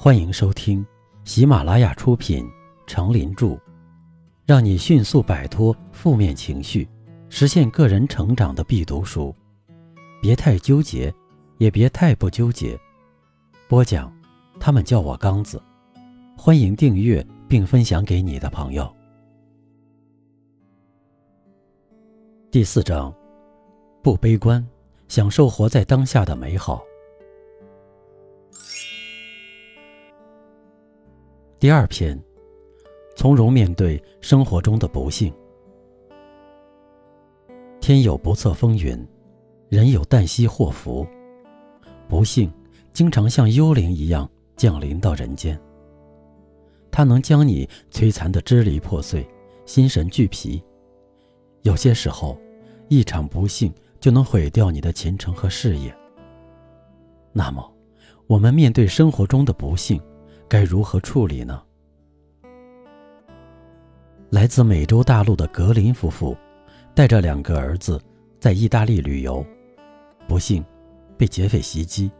欢迎收听喜马拉雅出品《成林著》，让你迅速摆脱负面情绪，实现个人成长的必读书。别太纠结，也别太不纠结。播讲，他们叫我刚子。欢迎订阅并分享给你的朋友。第四章，不悲观，享受活在当下的美好。第二篇，从容面对生活中的不幸。天有不测风云，人有旦夕祸福。不幸经常像幽灵一样降临到人间。它能将你摧残的支离破碎、心神俱疲。有些时候，一场不幸就能毁掉你的前程和事业。那么，我们面对生活中的不幸。该如何处理呢？来自美洲大陆的格林夫妇，带着两个儿子在意大利旅游，不幸被劫匪袭击，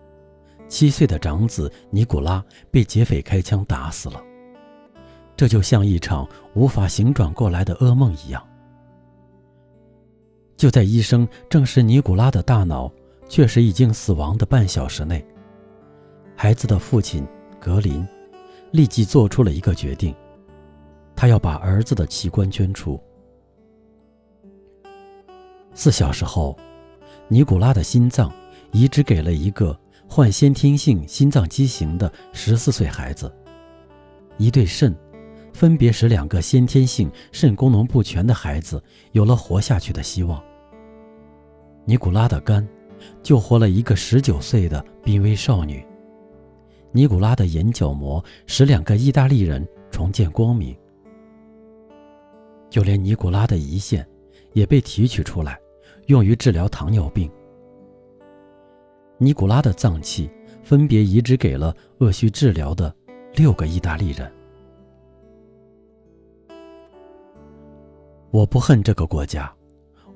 七岁的长子尼古拉被劫匪开枪打死了。这就像一场无法醒转过来的噩梦一样。就在医生证实尼古拉的大脑确实已经死亡的半小时内，孩子的父亲格林。立即做出了一个决定，他要把儿子的器官捐出。四小时后，尼古拉的心脏移植给了一个患先天性心脏畸形的十四岁孩子，一对肾分别使两个先天性肾功能不全的孩子有了活下去的希望。尼古拉的肝救活了一个十九岁的濒危少女。尼古拉的眼角膜使两个意大利人重见光明，就连尼古拉的胰腺也被提取出来，用于治疗糖尿病。尼古拉的脏器分别移植给了恶需治疗的六个意大利人。我不恨这个国家，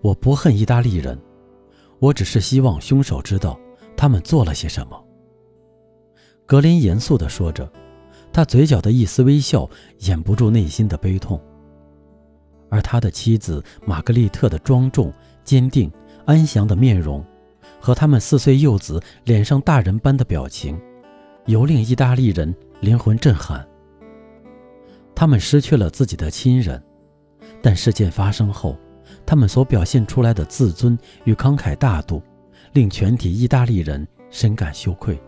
我不恨意大利人，我只是希望凶手知道他们做了些什么。格林严肃地说着，他嘴角的一丝微笑掩不住内心的悲痛。而他的妻子玛格丽特的庄重、坚定、安详的面容，和他们四岁幼子脸上大人般的表情，尤令意大利人灵魂震撼。他们失去了自己的亲人，但事件发生后，他们所表现出来的自尊与慷慨大度，令全体意大利人深感羞愧。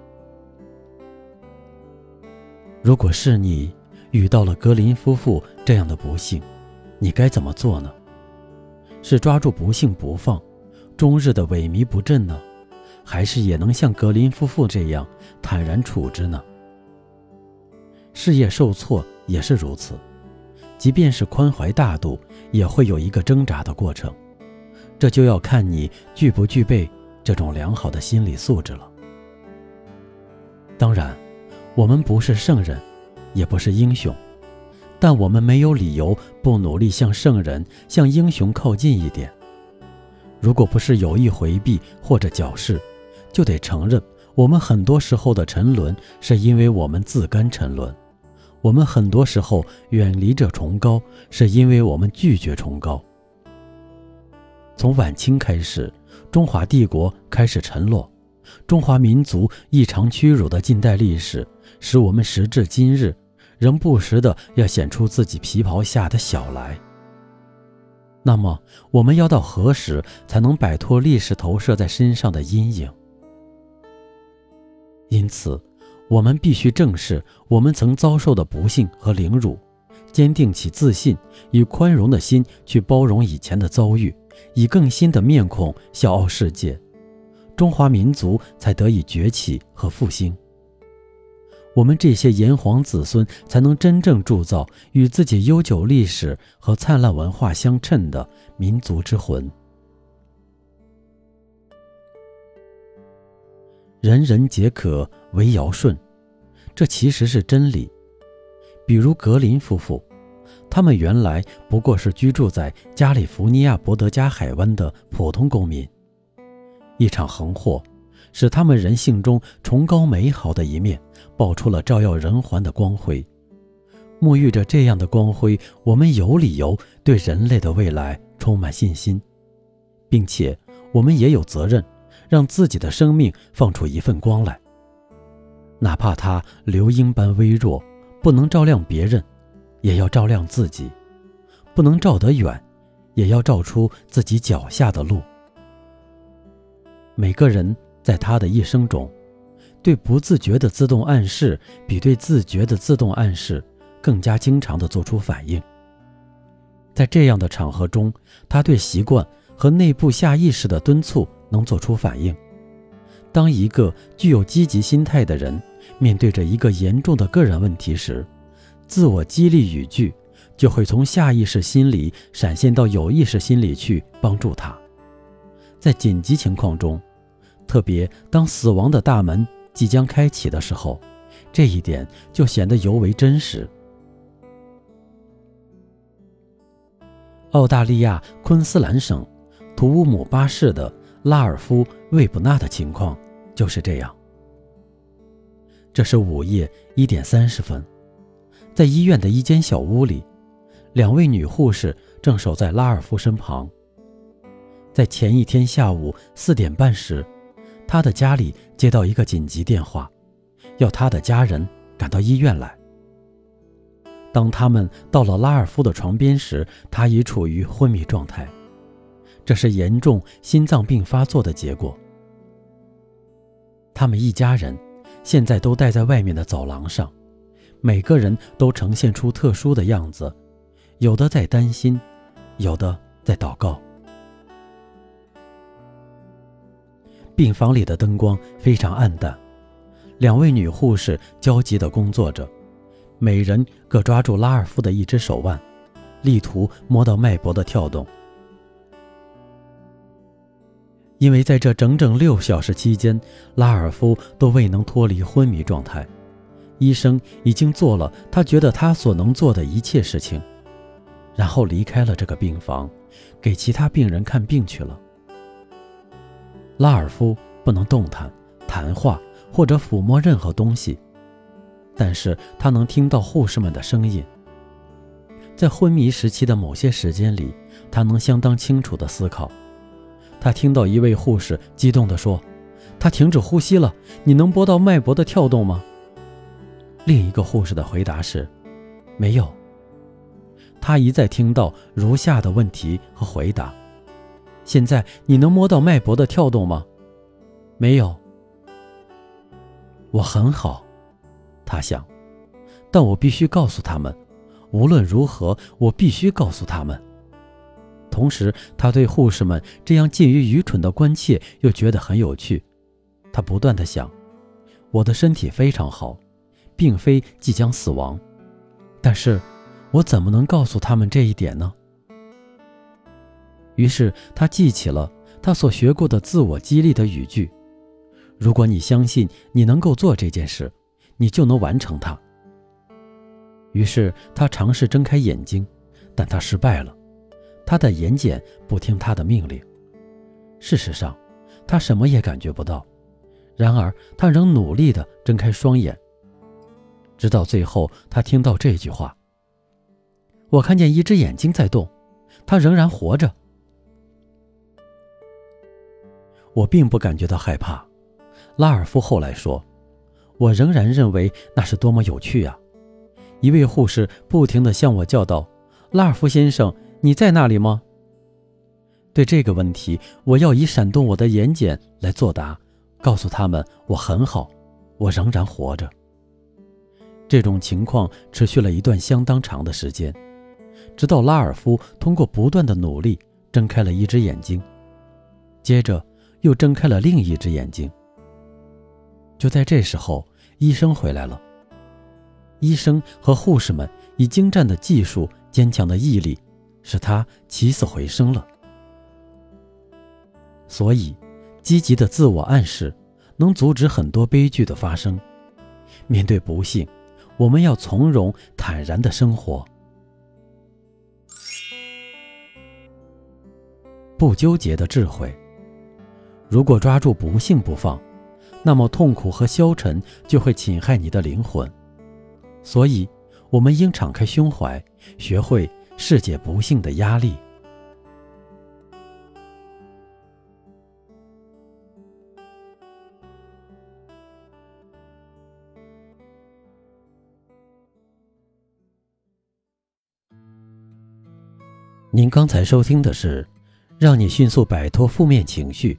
如果是你遇到了格林夫妇这样的不幸，你该怎么做呢？是抓住不幸不放，终日的萎靡不振呢，还是也能像格林夫妇这样坦然处之呢？事业受挫也是如此，即便是宽怀大度，也会有一个挣扎的过程，这就要看你具不具备这种良好的心理素质了。当然。我们不是圣人，也不是英雄，但我们没有理由不努力向圣人、向英雄靠近一点。如果不是有意回避或者矫饰，就得承认，我们很多时候的沉沦是因为我们自甘沉沦；我们很多时候远离着崇高，是因为我们拒绝崇高。从晚清开始，中华帝国开始沉落。中华民族异常屈辱的近代历史，使我们时至今日仍不时的要显出自己皮袍下的小来。那么，我们要到何时才能摆脱历史投射在身上的阴影？因此，我们必须正视我们曾遭受的不幸和凌辱，坚定起自信，以宽容的心去包容以前的遭遇，以更新的面孔笑傲世界。中华民族才得以崛起和复兴。我们这些炎黄子孙才能真正铸造与自己悠久历史和灿烂文化相称的民族之魂。人人皆可为尧舜，这其实是真理。比如格林夫妇，他们原来不过是居住在加利福尼亚伯德加海湾的普通公民。一场横祸，使他们人性中崇高美好的一面爆出了照耀人寰的光辉。沐浴着这样的光辉，我们有理由对人类的未来充满信心，并且我们也有责任让自己的生命放出一份光来，哪怕它流萤般微弱，不能照亮别人，也要照亮自己；不能照得远，也要照出自己脚下的路。每个人在他的一生中，对不自觉的自动暗示比对自觉的自动暗示。更加经常地做出反应。在这样的场合中，他对习惯和内部下意识的敦促能做出反应。当一个具有积极心态的人面对着一个严重的个人问题时，自我激励语句就会从下意识心理闪现到有意识心理去帮助他。在紧急情况中，特别当死亡的大门即将开启的时候，这一点就显得尤为真实。澳大利亚昆斯兰省图乌姆巴市的拉尔夫·魏布纳的情况就是这样。这是午夜一点三十分，在医院的一间小屋里，两位女护士正守在拉尔夫身旁。在前一天下午四点半时，他的家里接到一个紧急电话，要他的家人赶到医院来。当他们到了拉尔夫的床边时，他已处于昏迷状态，这是严重心脏病发作的结果。他们一家人现在都待在外面的走廊上，每个人都呈现出特殊的样子，有的在担心，有的在祷告。病房里的灯光非常暗淡，两位女护士焦急地工作着。每人各抓住拉尔夫的一只手腕，力图摸到脉搏的跳动。因为在这整整六小时期间，拉尔夫都未能脱离昏迷状态，医生已经做了他觉得他所能做的一切事情，然后离开了这个病房，给其他病人看病去了。拉尔夫不能动弹、谈话或者抚摸任何东西。但是他能听到护士们的声音。在昏迷时期的某些时间里，他能相当清楚地思考。他听到一位护士激动地说：“他停止呼吸了，你能拨到脉搏的跳动吗？”另一个护士的回答是：“没有。”他一再听到如下的问题和回答：“现在你能摸到脉搏的跳动吗？”“没有。”“我很好。”他想，但我必须告诉他们，无论如何，我必须告诉他们。同时，他对护士们这样近于愚蠢的关切又觉得很有趣。他不断的想：我的身体非常好，并非即将死亡，但是，我怎么能告诉他们这一点呢？于是，他记起了他所学过的自我激励的语句：如果你相信你能够做这件事。你就能完成它。于是他尝试睁开眼睛，但他失败了。他的眼睑不听他的命令。事实上，他什么也感觉不到。然而，他仍努力地睁开双眼。直到最后，他听到这句话：“我看见一只眼睛在动，它仍然活着。”我并不感觉到害怕，拉尔夫后来说。我仍然认为那是多么有趣啊！一位护士不停地向我叫道：“拉尔夫先生，你在那里吗？”对这个问题，我要以闪动我的眼睑来作答，告诉他们我很好，我仍然活着。这种情况持续了一段相当长的时间，直到拉尔夫通过不断的努力睁开了一只眼睛，接着又睁开了另一只眼睛。就在这时候，医生回来了。医生和护士们以精湛的技术、坚强的毅力，使他起死回生了。所以，积极的自我暗示能阻止很多悲剧的发生。面对不幸，我们要从容坦然的生活，不纠结的智慧。如果抓住不幸不放，那么痛苦和消沉就会侵害你的灵魂。所以，我们应敞开胸怀，学会释解不幸的压力。您刚才收听的是，让你迅速摆脱负面情绪，